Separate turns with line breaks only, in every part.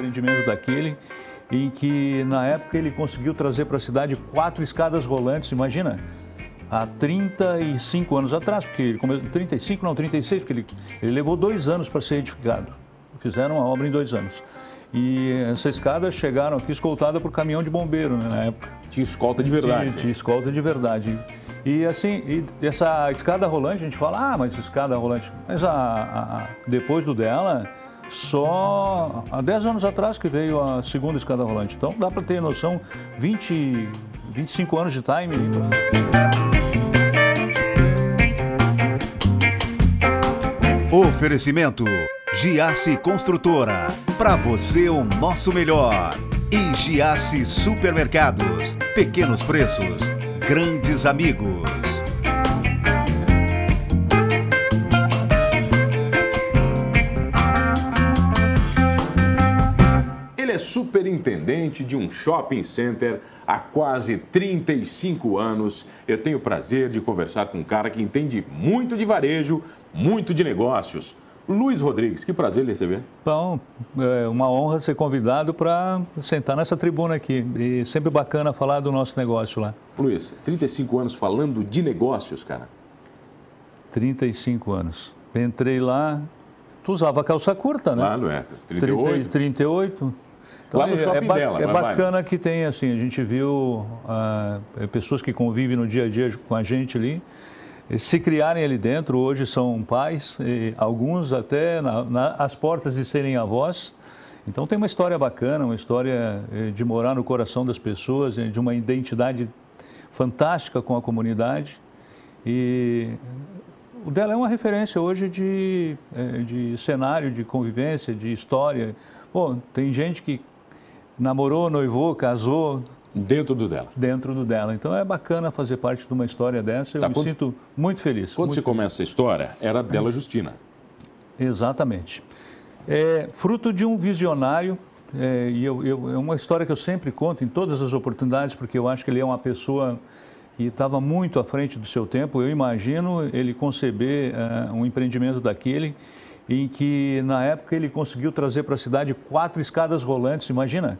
empreendimento daquele em que na época ele conseguiu trazer para a cidade quatro escadas rolantes, imagina, há 35 anos atrás, porque ele come... 35 não, 36, porque ele, ele levou dois anos para ser edificado. Fizeram a obra em dois anos. E essas escadas chegaram aqui escoltada por caminhão de bombeiro né, na época.
Tinha escolta de verdade.
Tinha, tinha escolta de verdade. E assim, e essa escada rolante, a gente fala, ah, mas escada rolante. Mas a, a depois do dela, só há 10 anos atrás que veio a segunda escada rolante. Então dá para ter noção, 20, 25 anos de time.
Oferecimento Giasse Construtora. Para você o nosso melhor. E Giasse Supermercados. Pequenos preços, grandes amigos.
Superintendente de um shopping center há quase 35 anos. Eu tenho o prazer de conversar com um cara que entende muito de varejo, muito de negócios. Luiz Rodrigues, que prazer lhe receber.
Bom, é uma honra ser convidado para sentar nessa tribuna aqui. E sempre bacana falar do nosso negócio lá.
Luiz, 35 anos falando de negócios, cara.
35 anos. Entrei lá, tu usava calça curta, né?
Claro, é. 38.
30, 38. Então,
lá no
é,
shopping
é, ba
dela.
é
vai.
bacana que tem, assim, a gente viu ah, pessoas que convivem no dia a dia com a gente ali, eh, se criarem ali dentro, hoje são pais, alguns até na, na, às portas de serem avós. Então tem uma história bacana, uma história eh, de morar no coração das pessoas, eh, de uma identidade fantástica com a comunidade. E o dela é uma referência hoje de, de cenário, de convivência, de história. Pô, tem gente que namorou, noivou, casou
Dentro do dela.
dentro do dela. Então é bacana fazer parte de uma história dessa. Eu
Tá,
me
quando-
sinto muito feliz.
Quando
muito
se começa a história, era dela Justina.
Exatamente. É fruto de um visionário, é, e eu, eu- é uma história que eu sempre conto em todas as oportunidades, porque eu acho que ele é uma pessoa que estava muito à frente do seu tempo. Eu imagino ele conceber é, um empreendimento daquele em que, na época, ele conseguiu trazer para a cidade quatro escadas rolantes, imagina?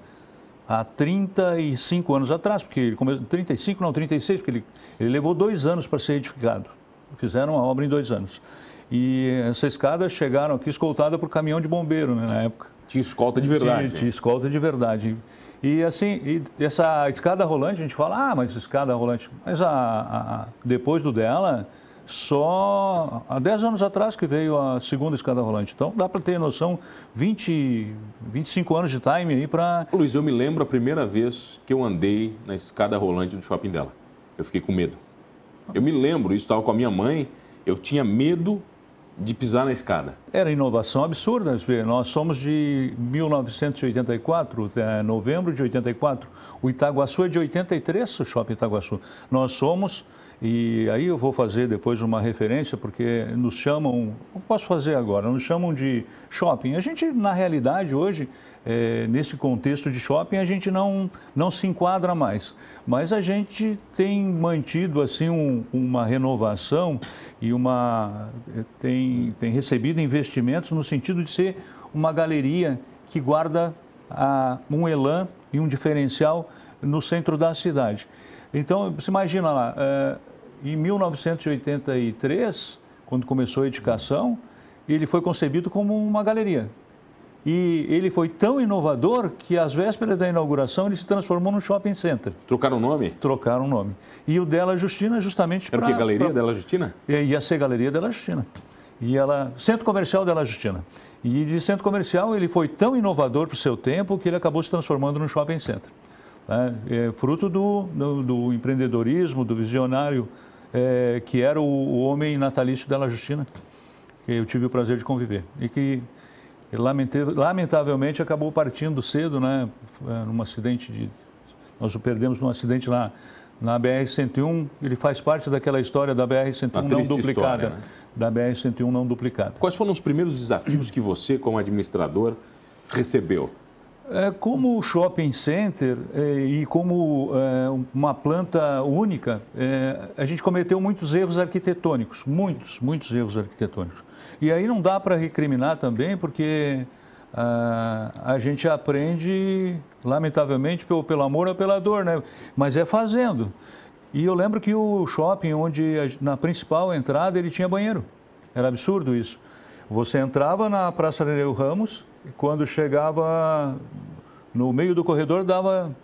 Há 35 anos atrás, porque ele come... 35 não, 36, porque ele, ele levou dois anos para ser edificado. Fizeram a obra em dois anos. E essas escadas chegaram aqui escoltada por caminhão de bombeiro né, na época.
Tinha escolta de verdade.
Tinha, tinha escolta de verdade. E assim, e essa escada rolante, a gente fala, ah, mas escada rolante. Mas a- a- depois do dela, só há 10 anos atrás que veio a segunda escada rolante. Então dá para ter noção, 20, 25 anos de time aí para.
Luiz, eu me lembro a primeira vez que eu andei na escada rolante do shopping dela. Eu fiquei com medo. Eu me lembro, isso estava com a minha mãe, eu tinha medo de pisar na escada.
Era inovação absurda. Nós somos de 1984, é, novembro de 84. O Itaguaçu é de 83, o Shopping Itaguaçu. Nós somos, e aí eu vou fazer depois uma referência, porque nos chamam, posso fazer agora, nos chamam de shopping. A gente, na realidade, hoje, é, nesse contexto de shopping, a gente não, não se enquadra mais. Mas a gente tem mantido assim um- uma renovação e uma tem, tem recebido investimentos no sentido de ser uma galeria que guarda ah, um elan e um diferencial no centro da cidade. Então, você imagina lá, eh, em 1983, quando começou a edificação, ele foi concebido como uma galeria. E ele foi tão inovador que, às vésperas da inauguração, ele se transformou num shopping center.
Trocaram o nome?
Trocaram o nome. E o dela Justina, justamente
Era o
para.
que? Galeria dela Justina?
Ia ser Galeria Della Justina. E ela, Centro Comercial Della Justina. E de centro comercial ele foi tão inovador para o seu tempo que ele acabou se transformando num shopping center. né? É fruto do, do, do empreendedorismo, do visionário é, que era o, o homem natalício Della Justina, que eu tive o prazer de conviver. E que lamentavelmente acabou partindo cedo, né? É, num acidente de. Nós o perdemos num acidente lá na BR-101. Ele faz parte daquela história da BR-101
Uma
não duplicada.
história, né?
Da BR-101 não duplicada.
Quais foram os primeiros desafios que você, como administrador, recebeu?
É, como shopping center é, e como é, uma planta única, a gente cometeu muitos erros arquitetônicos, muitos, muitos erros arquitetônicos. E aí não dá para recriminar também, porque a gente aprende, lamentavelmente, pelo, pelo amor ou pela dor, né? Mas é fazendo. E eu lembro que o shopping, onde na principal entrada ele tinha banheiro. Era absurdo isso. Você entrava na Praça Nereu Ramos e quando chegava no meio do corredor dava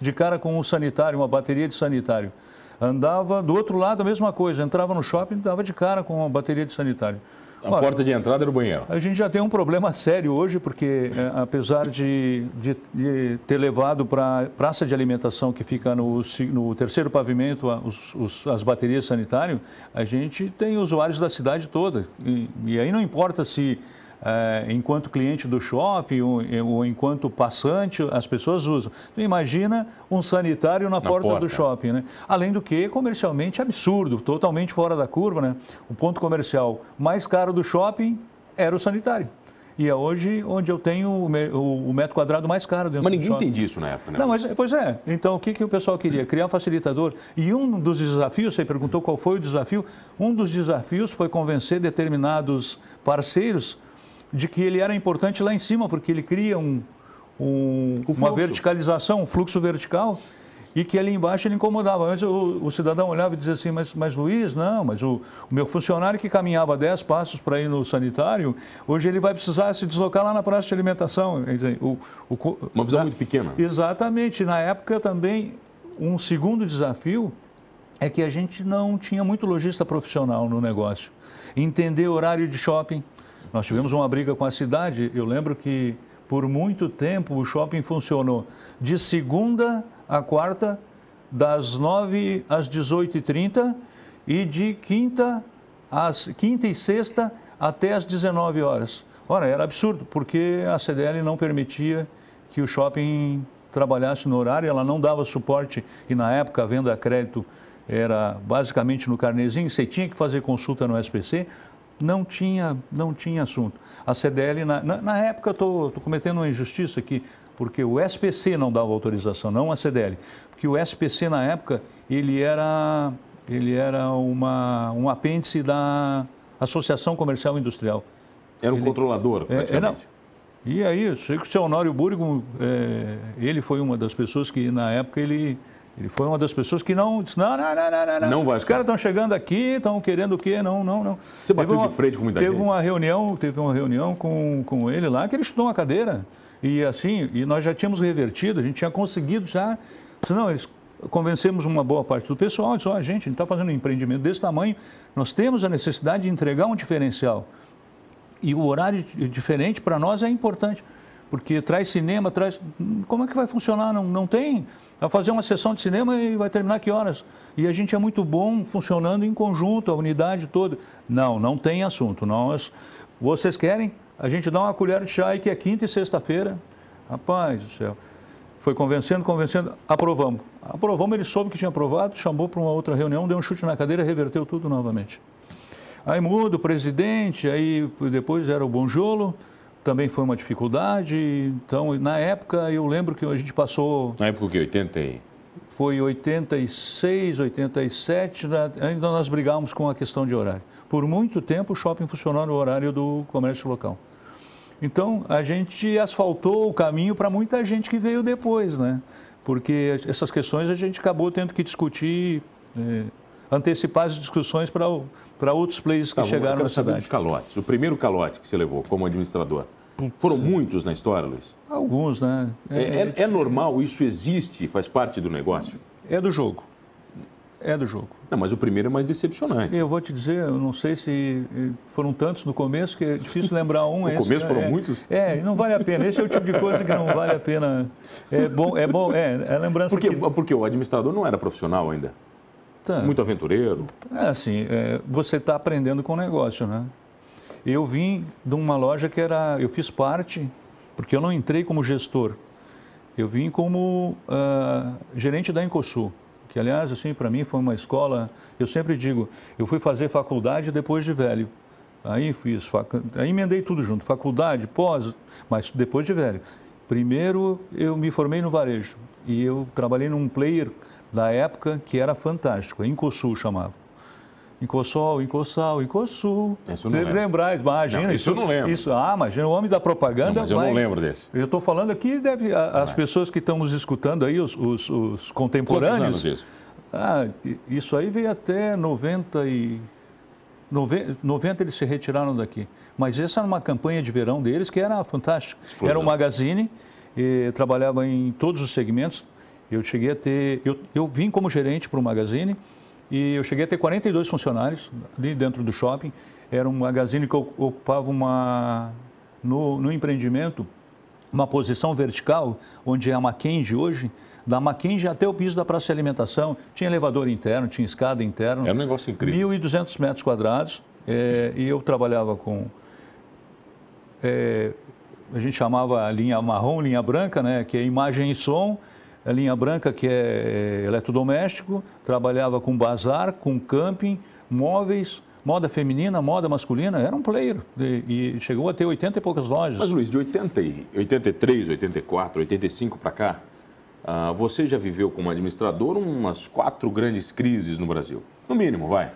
de cara com um sanitário, uma bateria de sanitário. Andava do outro lado a mesma coisa, entrava no shopping dava de cara com uma bateria de sanitário.
A Olha, porta de entrada era o banheiro.
A gente já tem um problema sério hoje, porque é, apesar de, de, de, ter levado para a praça de alimentação que fica no, no terceiro pavimento os, os, as baterias sanitárias, a gente tem usuários da cidade toda. E, e aí não importa se é, enquanto cliente do shopping ou, ou, enquanto passante, as pessoas usam. Então, imagina um sanitário na, na porta, porta, do shopping, né? Além do que, comercialmente absurdo, totalmente fora da curva, né? O ponto comercial mais caro do shopping era o sanitário. E é hoje onde eu tenho o, metro quadrado mais caro dentro
Mas ninguém
entende
isso na época, né?
Não, mas, pois é. Então, o que, que o pessoal queria? Criar um facilitador. E um dos desafios, você perguntou qual foi o desafio, um dos desafios foi convencer determinados parceiros de que ele era importante lá em cima, porque ele cria um, um, uma verticalização, um fluxo vertical, e que ali embaixo ele incomodava. Mas o, o cidadão olhava e dizia assim, mas, mas Luiz, não, mas o, o meu funcionário que caminhava 10 passos para ir no sanitário, hoje ele vai precisar se deslocar lá na praça de alimentação. Dizer, o,
uma visão muito pequena.
Exatamente. Na época também, um segundo desafio é que a gente não tinha muito lojista profissional no negócio. Entender horário de shopping, nós tivemos uma briga com a cidade. Eu lembro que por muito tempo o shopping funcionou de segunda a quarta, das 9 às 18h30 e de quinta, às, quinta e sexta até às 19 horas. Ora, era absurdo, porque a CDL não permitia que o shopping trabalhasse no horário, ela não dava suporte e na época a venda a crédito era basicamente no carnezinho, você tinha que fazer consulta no SPC não tinha, não tinha assunto. A CDL, na, na, na época, estou cometendo uma injustiça aqui, porque o SPC não dava autorização, não a CDL. Porque o SPC, na época, ele era, ele era uma, um apêndice da Associação Comercial Industrial.
Era um ele, controlador, praticamente. É, é, não.
E aí, eu sei que o seu Honório Burgo, é, ele foi uma das pessoas que, na época, ele ele foi uma das pessoas que não disse, não, não, não, não, não. não vai Os caras estão chegando aqui, estão querendo o quê? Não, não, não.
Você bateu uma, de frente com muita
teve
gente?
Uma reunião, teve uma reunião com, com ele lá, que ele estudou uma cadeira. E assim, e nós já tínhamos revertido, a gente tinha conseguido já. Não, eles convencemos uma boa parte do pessoal, disse, oh, a gente, a gente está fazendo um empreendimento desse tamanho, nós temos a necessidade de entregar um diferencial. E o horário diferente para nós é importante, porque traz cinema, traz. Como é que vai funcionar? Não, não tem. Vai fazer uma sessão de cinema e vai terminar que horas? E a gente é muito bom funcionando em conjunto, a unidade toda. Não, não tem assunto. Nós, vocês querem? A gente dá uma colher de chá aí que é quinta e sexta-feira. Rapaz do céu. Foi convencendo, convencendo, aprovamos. Aprovamos, ele soube que tinha aprovado, chamou para uma outra reunião, deu um chute na cadeira, reverteu tudo novamente. Aí muda o presidente, aí depois era o Bonjolo, também foi uma dificuldade. Então, na época, eu lembro que a gente passou.
Na época o que? 80 e...
Foi 86, 87, ainda nós brigávamos com a questão de horário. Por muito tempo, o shopping funcionou no horário do comércio local. Então, a gente asfaltou o caminho para muita gente que veio depois, né? Porque essas questões a gente acabou tendo que discutir, eh, antecipar as discussões para outros players que tá, chegaram na cidade. Os
calotes. O primeiro calote que você levou como administrador. Foram muitos na história, Luiz?
Alguns, né?
É, é, é, normal, isso existe, faz parte do negócio?
É do jogo. É do jogo.
Não, mas o primeiro é mais decepcionante.
Eu vou te dizer, eu não sei se eh, foram tantos no começo que é difícil lembrar um.
no
esse,
começo
né?
foram
é,
muitos?
É, não vale a pena. Esse é o tipo de coisa que não vale a pena. É bom, é bom, é, é lembrança
porque,
que...
Porque o administrador não era profissional ainda. Tá. Muito aventureiro.
É assim, é, você está aprendendo com o negócio, né? Eu vim de uma loja que era, eu fiz parte, porque eu não entrei como gestor, eu vim como uh, gerente da Encosul, que aliás, assim, para mim foi uma escola, eu sempre digo, eu fui fazer faculdade depois de velho, aí fiz, fac... aí emendei tudo junto, faculdade, pós, mas depois de velho. Primeiro eu me formei no varejo e eu trabalhei num player da época que era fantástico, a Encosul chamava. Encossol, encossal, encossul.
Isso eu não
Deve
lembro.
lembrar, imagina.
Não, isso eu não lembro.
Isso, ah, imagina, o homem da propaganda
Não, mas eu
vai-
não lembro desse.
Eu estou falando aqui, deve, a- as pessoas que estão nos escutando aí, os, os- os
Quantos
contemporâneos.
anos isso?
Ah, isso aí veio até 90 e... nove- 90 eles se retiraram daqui. Mas essa era uma campanha de verão deles que era fantástica.
Explosão.
Era um magazine, trabalhava em todos os segmentos. Eu cheguei a ter... Eu, eu vim como gerente para o magazine e eu cheguei a ter 42 funcionários ali dentro do shopping. Era um magazine que ocupava uma... No, no empreendimento, uma posição vertical, onde é a Mackenzie hoje, da Mackenzie até o piso da praça de alimentação, tinha elevador interno, tinha escada interna.
Era um negócio incrível.
1.200 metros quadrados, eh, e eu trabalhava com, eh, a gente chamava a linha marrom, linha branca, né, que é imagem e som, a linha branca que é eh, eletrodoméstico, trabalhava com bazar, com camping, móveis, moda feminina, moda masculina, era um player, e, e chegou a ter 80 e poucas lojas.
Mas, Luiz, de 80, e- 83, 84, 85 para cá, ah, você já viveu como administrador umas quatro grandes crises no Brasil. No mínimo, vai.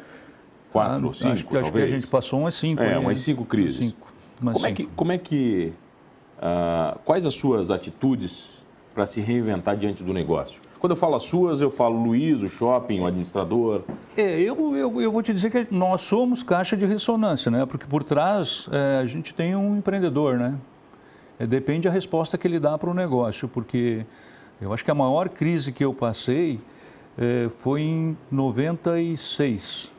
Quatro
Ah,
ou cinco,
acho, que- acho que a
talvez.
gente passou umas cinco.
É,
aí,
umas cinco crises.
Cinco, umas
Como é
cinco.
que, como é que ah, quais as suas atitudes para se reinventar diante do negócio? Quando eu falo as suas, eu falo Luiz, o shopping, o administrador.
É, eu, eu, eu vou te dizer que nós somos caixa de ressonância, né? Porque por trás é, a gente tem um empreendedor, né? É, depende da resposta que ele dá para o negócio, porque eu acho que a maior crise que eu passei é, foi em 96.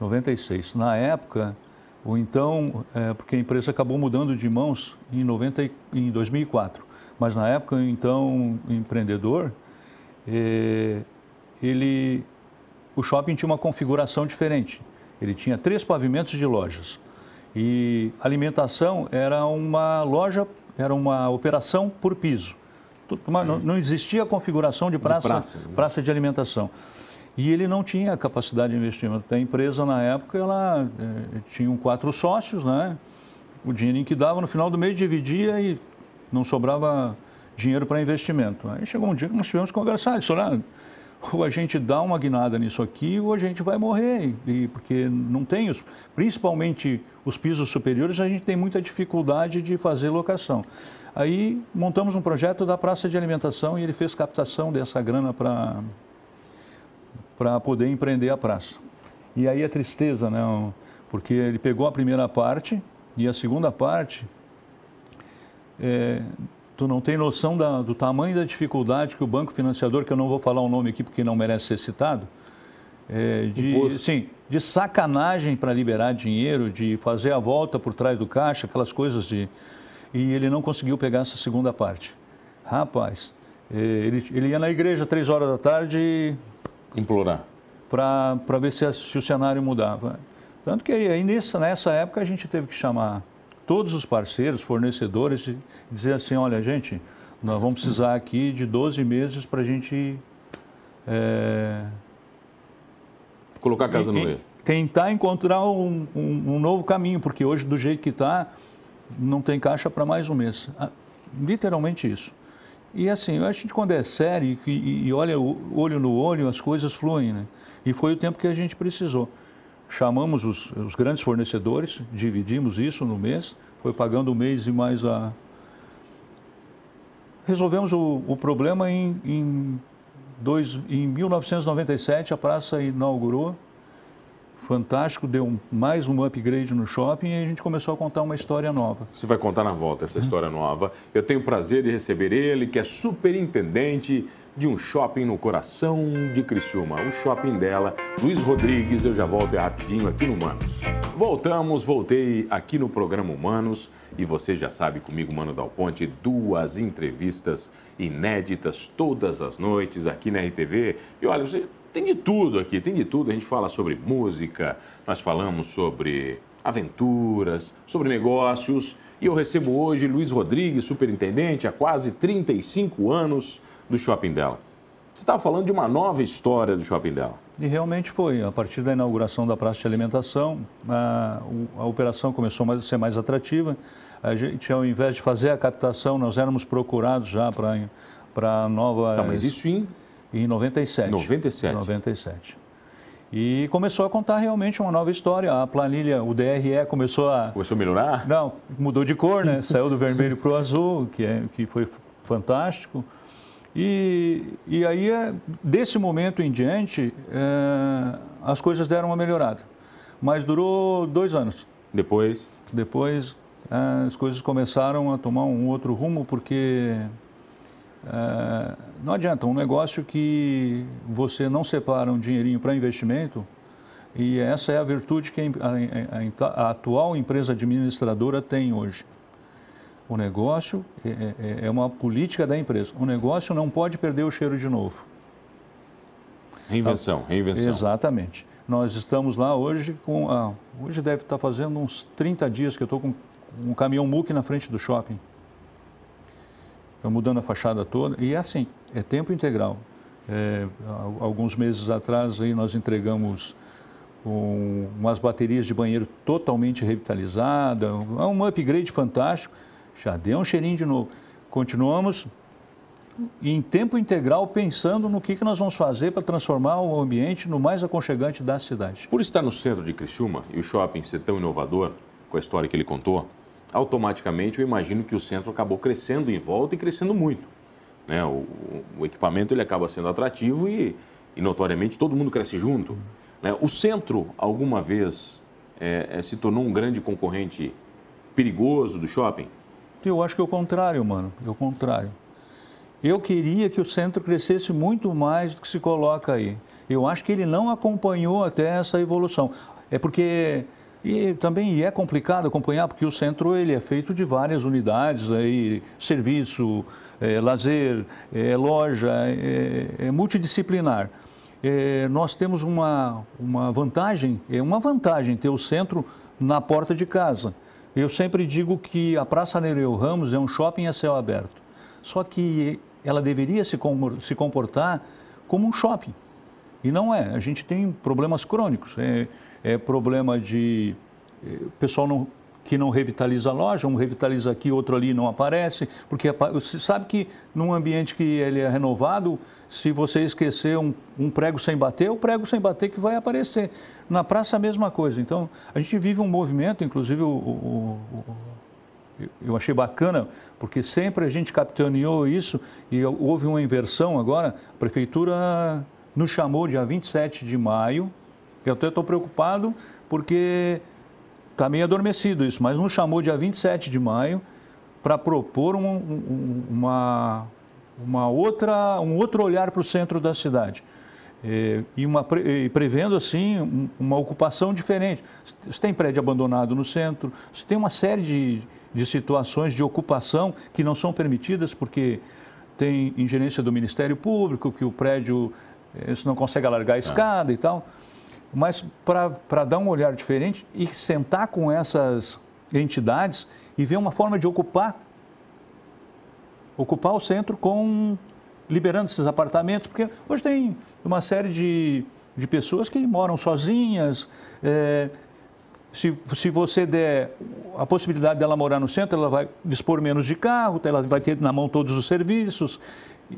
96. Na época, ou então, é, porque a empresa acabou mudando de mãos em, 90, e- em 2004. Mas na época, então, o empreendedor, é, ele, o shopping tinha uma configuração diferente. Ele tinha três pavimentos de lojas. E alimentação era uma loja, era uma operação por piso. Não, não existia a configuração de praça,
praça, né?
praça de alimentação. E ele não tinha capacidade de investimento. A empresa, na época, ela eh, tinha quatro sócios, né? O dinheirinho que dava, no final do mês, dividia e não sobrava dinheiro para investimento. Aí chegou um dia que nós tivemos que conversar. Disse, olha, ou a gente dá uma guinada nisso aqui ou a gente vai morrer. E, porque não tem, os, principalmente os pisos superiores, a gente tem muita dificuldade de fazer locação. Aí montamos um projeto da praça de alimentação e ele fez captação dessa grana para para poder empreender a praça. E aí a tristeza, né? Porque ele pegou a primeira parte e a segunda parte, é, tu não tem noção da- do tamanho da dificuldade que o banco financiador, que eu não vou falar o nome aqui porque não merece ser citado, é, de,
Imposto.
sim, de sacanagem para liberar dinheiro, de fazer a volta por trás do caixa, aquelas coisas de... E ele não conseguiu pegar essa segunda parte. Rapaz, é, ele, ele ia na igreja três horas da tarde
Implorar.
para ver se, se o cenário mudava. Tanto que aí nessa, nessa época a gente teve que chamar todos os parceiros, fornecedores, dizer assim, olha gente, nós vamos precisar aqui de 12 meses para a gente é,
Colocar a casa no
e-
eixo.
tentar encontrar um, um- um novo caminho, porque hoje do jeito que está, não tem caixa para mais um mês. Ah, Literalmente isso. E assim, a gente quando é sério e, e- olha o olho no olho, as coisas fluem, né? E foi o tempo que a gente precisou. Chamamos os, os grandes fornecedores, dividimos isso no mês, foi pagando o mês e mais a... Resolvemos o, o problema em, em, dois, em 1997, a praça inaugurou, fantástico, deu um- mais um upgrade no shopping e a gente começou a contar uma história nova.
Você vai contar na volta essa história nova. Eu tenho o prazer de receber ele, que é superintendente de um shopping no coração de Criciúma, o shopping dela, Luiz Rodrigues. Eu já volto rapidinho aqui no Humanos. Voltamos, voltei aqui no programa Humanos e você já sabe comigo, Mano Dal Ponte, duas entrevistas inéditas todas as noites aqui na RTV. E olha, você tem de tudo aqui, tem de tudo. A gente fala sobre música, nós falamos sobre aventuras, sobre negócios. E eu recebo hoje Luiz Rodrigues, superintendente, há quase 35 anos do Shopping dela. Você estava falando de uma nova história do Shopping dela.
E realmente foi. A partir da inauguração da praça de alimentação, a, a operação começou a ser mais atrativa. A gente, ao invés de fazer a captação, nós éramos procurados já para nova.
Tá, mas isso em
Em 97.
97.
97. E começou a contar realmente uma nova história. A planilha, o DRE começou a.
Começou a melhorar?
Não, mudou de cor, né? Saiu do vermelho para o azul, que, é, que foi fantástico. E, e aí, é, desse momento em diante, é, as coisas deram uma melhorada. Mas durou dois anos.
Depois?
Depois, é, as coisas começaram a tomar um outro rumo, porque é, não adianta, um negócio que você não separa um dinheirinho para investimento, e essa é a virtude que a, a, a, a atual empresa administradora tem hoje. O negócio é, é, é, uma política da empresa. O negócio não pode perder o cheiro de novo.
Reinvenção, reinvenção.
Exatamente. Nós estamos lá hoje com. Ah, hoje deve estar fazendo uns 30 dias que eu estou com um caminhão muque na frente do shopping. Está mudando a fachada toda. E é assim, é tempo integral. É, alguns meses atrás aí nós entregamos um, umas baterias de banheiro totalmente revitalizadas, um upgrade fantástico, já deu um cheirinho de novo. Continuamos em tempo integral pensando no que, que nós vamos fazer para transformar o ambiente no mais aconchegante da cidade.
Por estar no centro de Criciúma e o shopping ser tão inovador, com a história que ele contou, automaticamente eu imagino que o centro acabou crescendo em volta e crescendo muito. Né? O, o equipamento ele acaba sendo atrativo e, e notoriamente todo mundo cresce junto. Né? O centro, alguma vez, é, é, se tornou um grande concorrente perigoso do shopping?
Eu acho que é o contrário, mano. É o contrário. Eu queria que o centro crescesse muito mais do que se coloca aí. Eu acho que ele não acompanhou até essa evolução. É porque e também é complicado acompanhar, porque o centro ele é feito de várias unidades, aí, serviço, é, lazer, é, loja, é, é multidisciplinar. É, nós temos uma, uma vantagem, é uma vantagem ter o centro na porta de casa. Eu sempre digo que a Praça Nereu Ramos é um shopping a céu aberto. Só que ela deveria se comportar como um shopping. E não é. A gente tem problemas crônicos. É, é problema de eh, pessoal não, que não revitaliza a loja, um revitaliza aqui, outro ali não aparece, porque você sabe que num ambiente que ele é renovado, se você esquecer um, um, prego sem bater, é o prego sem bater que vai aparecer. Na praça a mesma coisa. Então, a gente vive um movimento, inclusive o, o, o eu achei bacana, porque sempre a gente capitaneou isso e houve uma inversão agora. A prefeitura nos chamou dia 27 de maio eu até estou preocupado porque está meio adormecido isso, mas nos chamou dia 27 de maio para propor um, um, uma, uma outra, um outro olhar para o centro da cidade. E, e, uma, e prevendo assim uma ocupação diferente. Você tem prédio abandonado no centro, você tem uma série de, de situações de ocupação que não são permitidas porque tem ingerência do Ministério Público, que o prédio você eh, não consegue alargar a escada ah. e tal mas para dar um olhar diferente e sentar com essas entidades e ver uma forma de ocupar ocupar o centro com liberando esses apartamentos, porque hoje tem uma série de, de pessoas que moram sozinhas. É, se, se você der a possibilidade dela morar no centro, ela vai dispor menos de carro, ela vai ter na mão todos os serviços.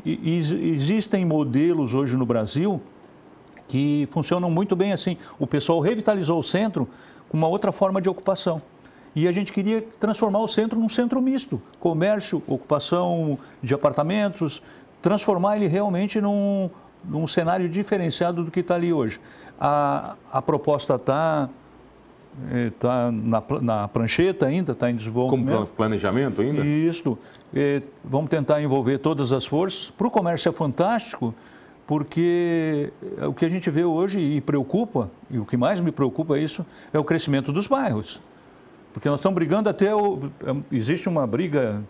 E, e existem modelos hoje no Brasil que funcionam muito bem assim. O pessoal revitalizou o centro com uma outra forma de ocupação. E a gente queria transformar o centro num centro misto, comércio, ocupação de apartamentos, transformar ele realmente num, num cenário diferenciado do que está ali hoje. A, a proposta está está na, na prancheta ainda, está em desenvolvimento.
Como planejamento ainda?
Isso. É, vamos tentar envolver todas as forças. Para o comércio é fantástico, porque o que a gente vê hoje e preocupa, e o que mais me preocupa é isso, é o crescimento dos bairros. Porque nós estamos brigando até. O, existe uma briga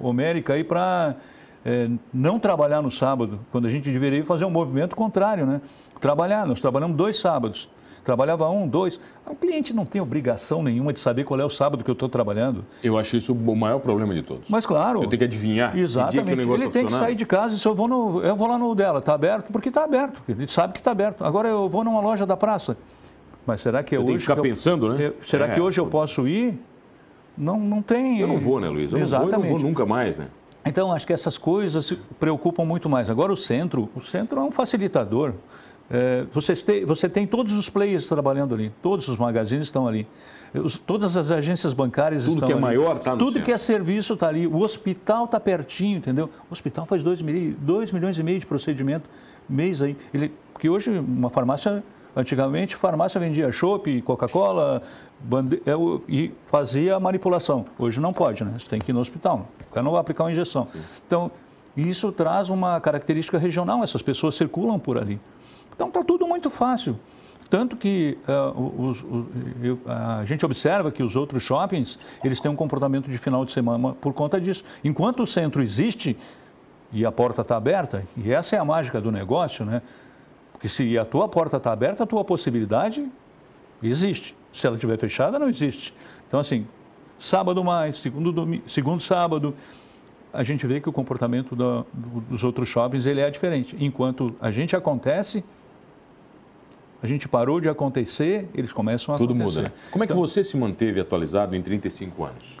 homérica aí para é, não trabalhar no sábado, quando a gente deveria fazer um movimento contrário, né? Trabalhar, nós trabalhamos dois sábados. Trabalhava um, dois. O cliente não tem obrigação nenhuma de saber qual é o sábado que eu estou trabalhando.
Eu acho isso o maior problema de todos.
Mas claro.
Eu tenho que adivinhar.
Exatamente. Que ele tem que sair de casa e se eu vou no, eu vou lá no dela, está aberto porque está aberto. Ele sabe que está aberto. Agora eu vou numa loja da praça. Mas será que eu hoje?
Tem que ficar
que
pensando,
eu,
né?
Eu, será é. que hoje eu posso ir? Não, não tem.
Eu não vou, né, Luiz? Eu
Exatamente.
não vou, eu não vou nunca mais, né?
Então, acho que essas coisas se preocupam muito mais. Agora, o centro, o centro é um facilitador É, você, tem, você tem todos os players trabalhando ali, todos os magazines estão ali. Os, todas as agências bancárias
Tudo
estão
que é
ali.
maior está no
Tudo
centro.
que é serviço está ali. O hospital está pertinho, entendeu? O hospital faz 2 milhões e meio de procedimento mês aí. Ele, porque hoje uma farmácia, antigamente, farmácia vendia chopp, Coca-Cola bande- é e fazia a manipulação. Hoje não pode, né? Você tem que ir no hospital. O cara não vai aplicar uma injeção. Então, isso traz uma característica regional. Essas pessoas circulam por ali. Então está tudo muito fácil. Tanto que ah, os- os- eu- a gente observa que os outros shoppings eles têm um comportamento de final de semana por conta disso. Enquanto o centro existe e a porta está aberta, e essa é a mágica do negócio, né? Porque se a tua porta está aberta, a tua possibilidade existe. Se ela estiver fechada, não existe. Então, assim, sábado mais, segundo, domi- segundo sábado, a gente vê que o comportamento do- dos outros shoppings ele é diferente. Enquanto a gente acontece, a gente parou de acontecer, eles começam a
Tudo
acontecer.
muda, né? Como é que
Então,
você se manteve atualizado em 35 anos?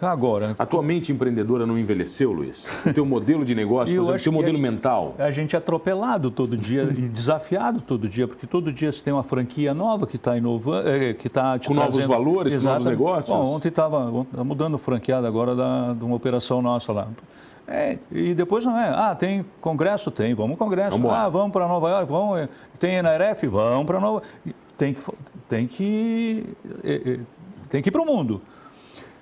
Agora,
A tua mente empreendedora não envelheceu, Luiz? O teu modelo de negócio, exemplo, o teu modelo
a gente-
mental.
a gente é atropelado todo dia e desafiado todo dia, porque todo dia você tem uma franquia nova que está inovando, eh, que está te
Com novos
trazendo-
valores, com novos negócios?
Bom, ontem estava mudando o franqueado agora da, de uma operação nossa lá. É, e depois não é, ah, tem congresso? Tem, vamos ao congresso.
Vamos
ah, vamos para Nova York, vamos, tem NRF? Vamos para Nova Tem que, tem que, eh, eh, tem que ir para o mundo.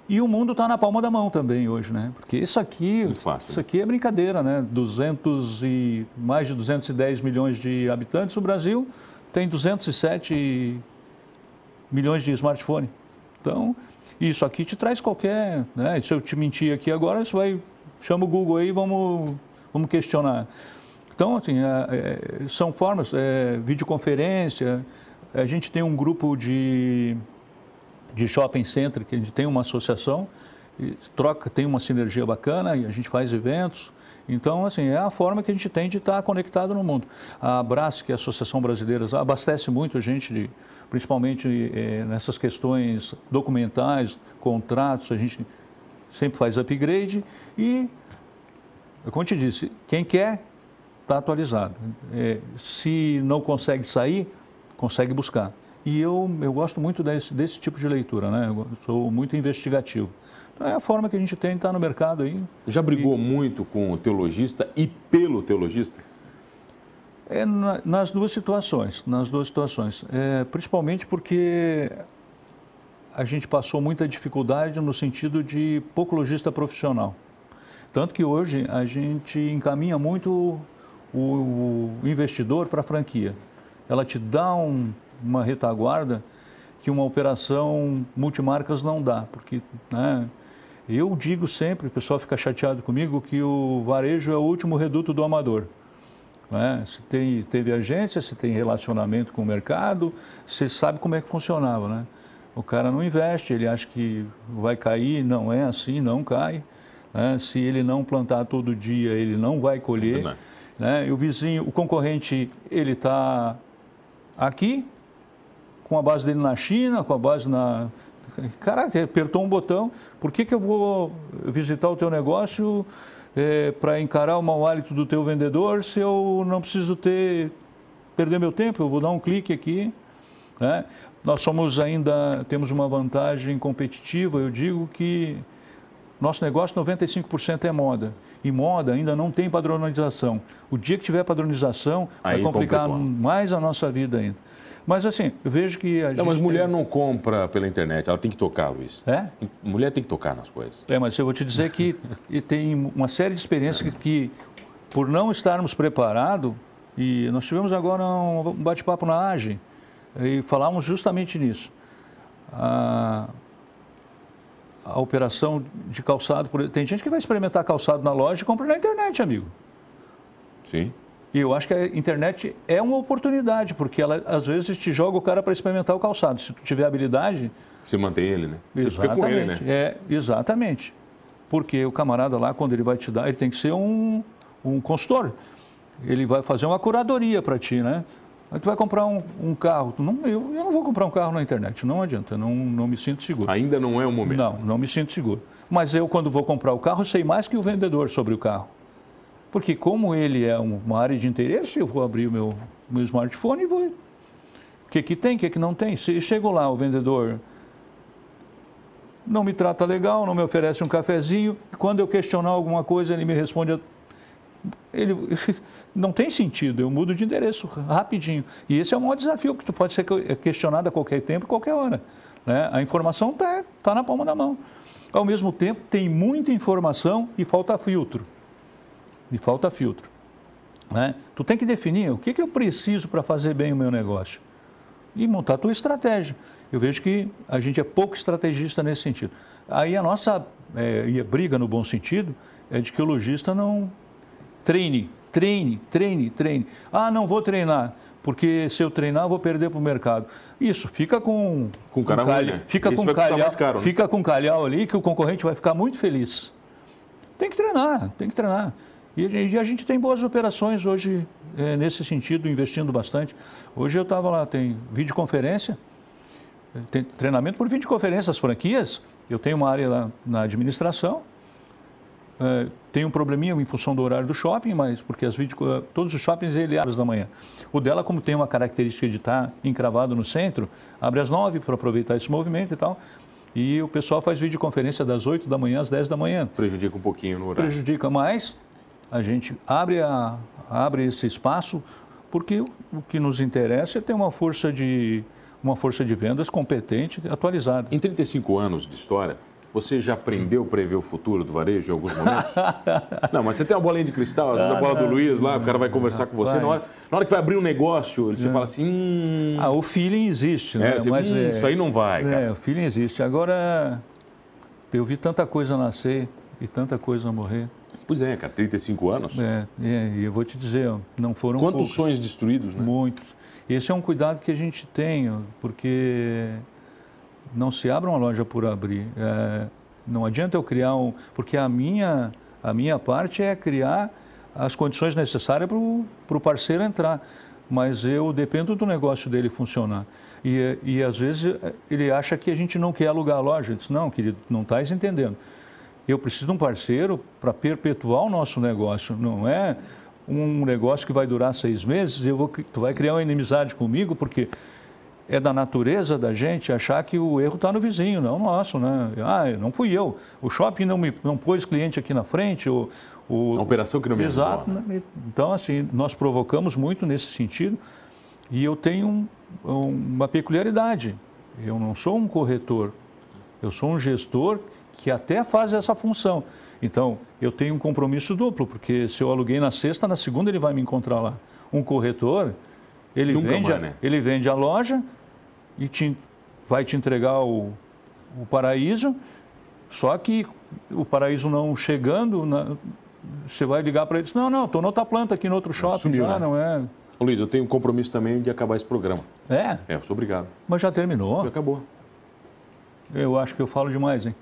E o mundo está na palma da mão também hoje, né? Porque isso aqui,
fácil,
isso aqui é brincadeira, né? 200 e mais de 210 milhões de habitantes, o Brasil tem 207 milhões de smartphone. Então, isso aqui te traz qualquer, né? Se eu te mentir aqui agora, você vai chama o Google aí, vamos vamos questionar. Então, assim, é, é, são formas, é, videoconferência, a gente tem um grupo de de shopping center, que a gente tem uma associação, troca, tem uma sinergia bacana e a gente faz eventos. Então, assim, é a forma que a gente tem de estar conectado no mundo. A Abrace, que é a Associação Brasileira, abastece muito a gente, de, principalmente eh, nessas questões documentais, contratos, a gente sempre faz upgrade e, como eu te disse, quem quer está atualizado. Eh, se não consegue sair, consegue buscar. E eu, eu gosto muito desse, desse tipo de leitura, né? Eu sou muito investigativo. Então é a forma que a gente tem de estar no mercado aí.
Já brigou muito com o teologista e pelo teologista?
É na- nas duas situações, nas duas situações. É, principalmente porque a gente passou muita dificuldade no sentido de pouco lojista profissional. Tanto que hoje a gente encaminha muito o, o investidor para a franquia. Ela te dá um- uma retaguarda que uma operação multimarcas não dá, porque né, eu digo sempre, o pessoal fica chateado comigo, que o varejo é o último reduto do amador. né? Se tem, teve agência, se tem relacionamento com o mercado, você sabe como é que funcionava. Né? O cara não investe, ele acha que vai cair, não é assim, não cai. né? Se ele não plantar todo dia, ele não vai colher. né? E o vizinho, o concorrente, ele está aqui, com a base dele na China, com a base na. Caraca, apertou um botão, por que, que eu vou visitar o teu negócio para encarar o mau hálito do teu vendedor se eu não preciso ter perder meu tempo? Eu vou dar um clique aqui. Né? Nós somos ainda, temos uma vantagem competitiva, eu digo que nosso negócio 95% é moda. E moda ainda não tem padronização. O dia que tiver padronização,
Aí
vai complicar
complicou.
mais a nossa vida ainda. Mas assim, eu vejo que a gente.
Não, mas mulher
tem-
não compra pela internet, ela tem que tocar, Luiz.
É?
Mulher tem que tocar nas coisas.
É, mas eu vou te dizer que e tem uma série de experiências que, que, por não estarmos preparados, e nós tivemos agora um bate-papo na AGE, e falamos justamente nisso. A, a operação de calçado, por- tem gente que vai experimentar calçado na loja e compra na internet, amigo.
Sim.
E eu acho que a internet é uma oportunidade, porque ela às vezes te joga o cara para experimentar o calçado. Se tu tiver habilidade,
Você mantém ele, né? Você fica com ele, né?
É, exatamente. Porque o camarada lá, quando ele vai te dar, ele tem que ser um, um consultor. Ele vai fazer uma curadoria para ti, né? Aí tu vai comprar um, um carro. Tu não, eu, eu não vou comprar um carro na internet, não adianta, eu não, não me sinto seguro.
Ainda não é o momento.
Não, não me sinto seguro. Mas eu, quando vou comprar o carro, sei mais que o vendedor sobre o carro. Porque como ele é uma área de interesse, eu vou abrir o meu, meu smartphone e vou... O que, que tem, o que, que não tem? Se chego lá, o vendedor não me trata legal, não me oferece um cafezinho, e quando eu questionar alguma coisa, ele me responde ele não tem sentido, eu mudo de endereço rapidinho. E esse é o maior desafio, porque tu pode ser questionado a qualquer tempo, qualquer hora. Né? A informação está tá na palma da mão. Ao mesmo tempo, tem muita informação e falta filtro. E falta filtro. Né? Tu tem que definir o que, que eu preciso para fazer bem o meu negócio. E montar a tua estratégia. Eu vejo que a gente é pouco estrategista nesse sentido. Aí a nossa é, briga no bom sentido é de que o lojista não treine, treine, treine, treine. Ah, não vou treinar porque se eu treinar vou perder para o mercado. Isso, fica com
com cara
calha,
né?
fica
Isso
com calhau,
caro, né?
fica com calhau ali que o concorrente vai ficar muito feliz. Tem que treinar, tem que treinar. E, e a gente tem boas operações hoje é, nesse sentido, investindo bastante. Hoje eu estava lá, tem videoconferência, tem treinamento por videoconferência, as franquias. Eu tenho uma área lá na administração, é, tem um probleminha em função do horário do shopping, mas porque as vídeo, todos os shoppings ele abre às da manhã. O dela, como tem uma característica de estar encravado no centro, abre às nove para aproveitar esse movimento e tal. E o pessoal faz videoconferência das 8 da manhã às 10 da manhã.
Prejudica um pouquinho no horário.
Prejudica mais. A gente abre, a, abre esse espaço porque o que nos interessa é ter uma força de, uma força de vendas competente, atualizada.
Em 35 anos de história, você já aprendeu a prever o futuro do varejo em alguns momentos? não, mas você tem uma bolinha de cristal, às vezes a bola do Luiz lá, o cara vai conversar com você. Na hora, na hora que vai abrir um negócio, você fala assim. Hum...
Ah, o feeling existe, né?
É, você, mas, hum, é, isso aí não vai. Cara.
É, o feeling existe. Agora, eu vi tanta coisa nascer e tanta coisa morrer.
Pois é, cara, 35 anos.
É, é, e eu vou te dizer, não foram
Quantos
poucos.
sonhos destruídos, né?
Muitos. Esse é um cuidado que a gente tem, porque não se abre uma loja por abrir. É, não adianta eu criar um. Porque a minha, a minha parte é criar as condições necessárias para o parceiro entrar. Mas eu dependo do negócio dele funcionar. E, e às vezes ele acha que a gente não quer alugar a loja. Eu disse, não, querido, não estás entendendo. Eu preciso de um parceiro para perpetuar o nosso negócio. Não é um negócio que vai durar seis meses, eu vou, tu vai criar uma inimizade comigo, porque é da natureza da gente achar que o erro está no vizinho, não nosso, né? Ah, não fui eu. O shopping não me não pôs cliente aqui na frente. O, o...
A operação que não me
Exato. Né? Então, assim, nós provocamos muito nesse sentido e eu tenho um, uma peculiaridade. Eu não sou um corretor, eu sou um gestor que até faz essa função. Então, eu tenho um compromisso duplo, porque se eu aluguei na sexta, na segunda ele vai me encontrar lá. Um corretor, ele, vende,
mais, né?
ele vende a loja, e te, vai te entregar o, o paraíso, só que o paraíso não chegando, na, você vai ligar para eles, não, não, estou noutra planta aqui no outro shopping,
Sumiu,
já,
né?
não é.
Ô, Luiz, eu tenho um compromisso também de acabar esse programa.
É,
É, eu sou obrigado.
mas já terminou.
Já acabou.
Eu acho que eu falo demais, hein?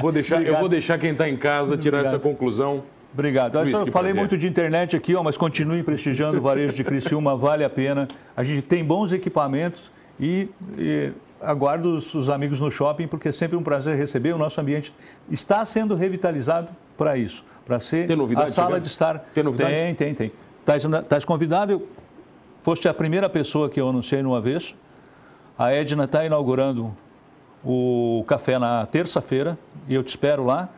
Vou deixar, eu vou deixar quem está em casa tirar
Obrigado.
essa conclusão.
Obrigado.
Luiz,
eu falei
prazer.
muito de internet aqui, ó, mas continue prestigiando o varejo de Criciúma, vale a pena. A gente tem bons equipamentos e, e aguardo os, os amigos no shopping, porque é sempre um prazer receber. O nosso ambiente está sendo revitalizado para isso, para ser a sala de estar.
Tem novidade?
Tem, tem, tem. Estás, convidado, eu, foste a primeira pessoa que eu anunciei no avesso. A Edna está inaugurando o café na terça-feira e eu te espero lá.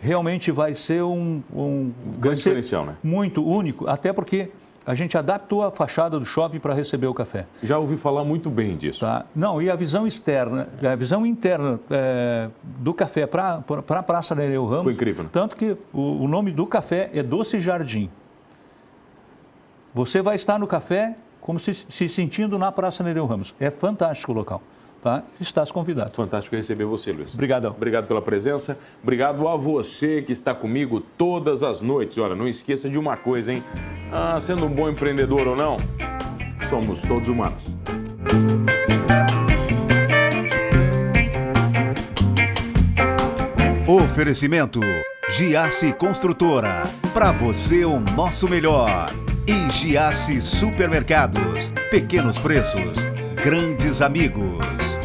Realmente vai ser um, um
grande
ser
diferencial, né?
Muito único, até porque a gente adaptou a fachada do shopping para receber o café.
Já ouvi falar muito bem disso.
Tá? Não, e a visão externa, a visão interna é, do café para a pra Praça Nereu Ramos.
Ficou incrível, né?
Tanto que o, o nome do café é Doce Jardim. Você vai estar no café como se, se sentindo na Praça Nereu Ramos. É fantástico o local. Tá? Estás convidado.
Fantástico receber você, Luiz.
Obrigadão.
Obrigado pela presença. Obrigado a você que está comigo todas as noites. Olha, não esqueça de uma coisa, hein? Ah, sendo um bom empreendedor ou não, somos todos humanos.
Oferecimento Giasse Construtora. Para você o nosso melhor. E Giasse Supermercados. Pequenos preços, grandes amigos.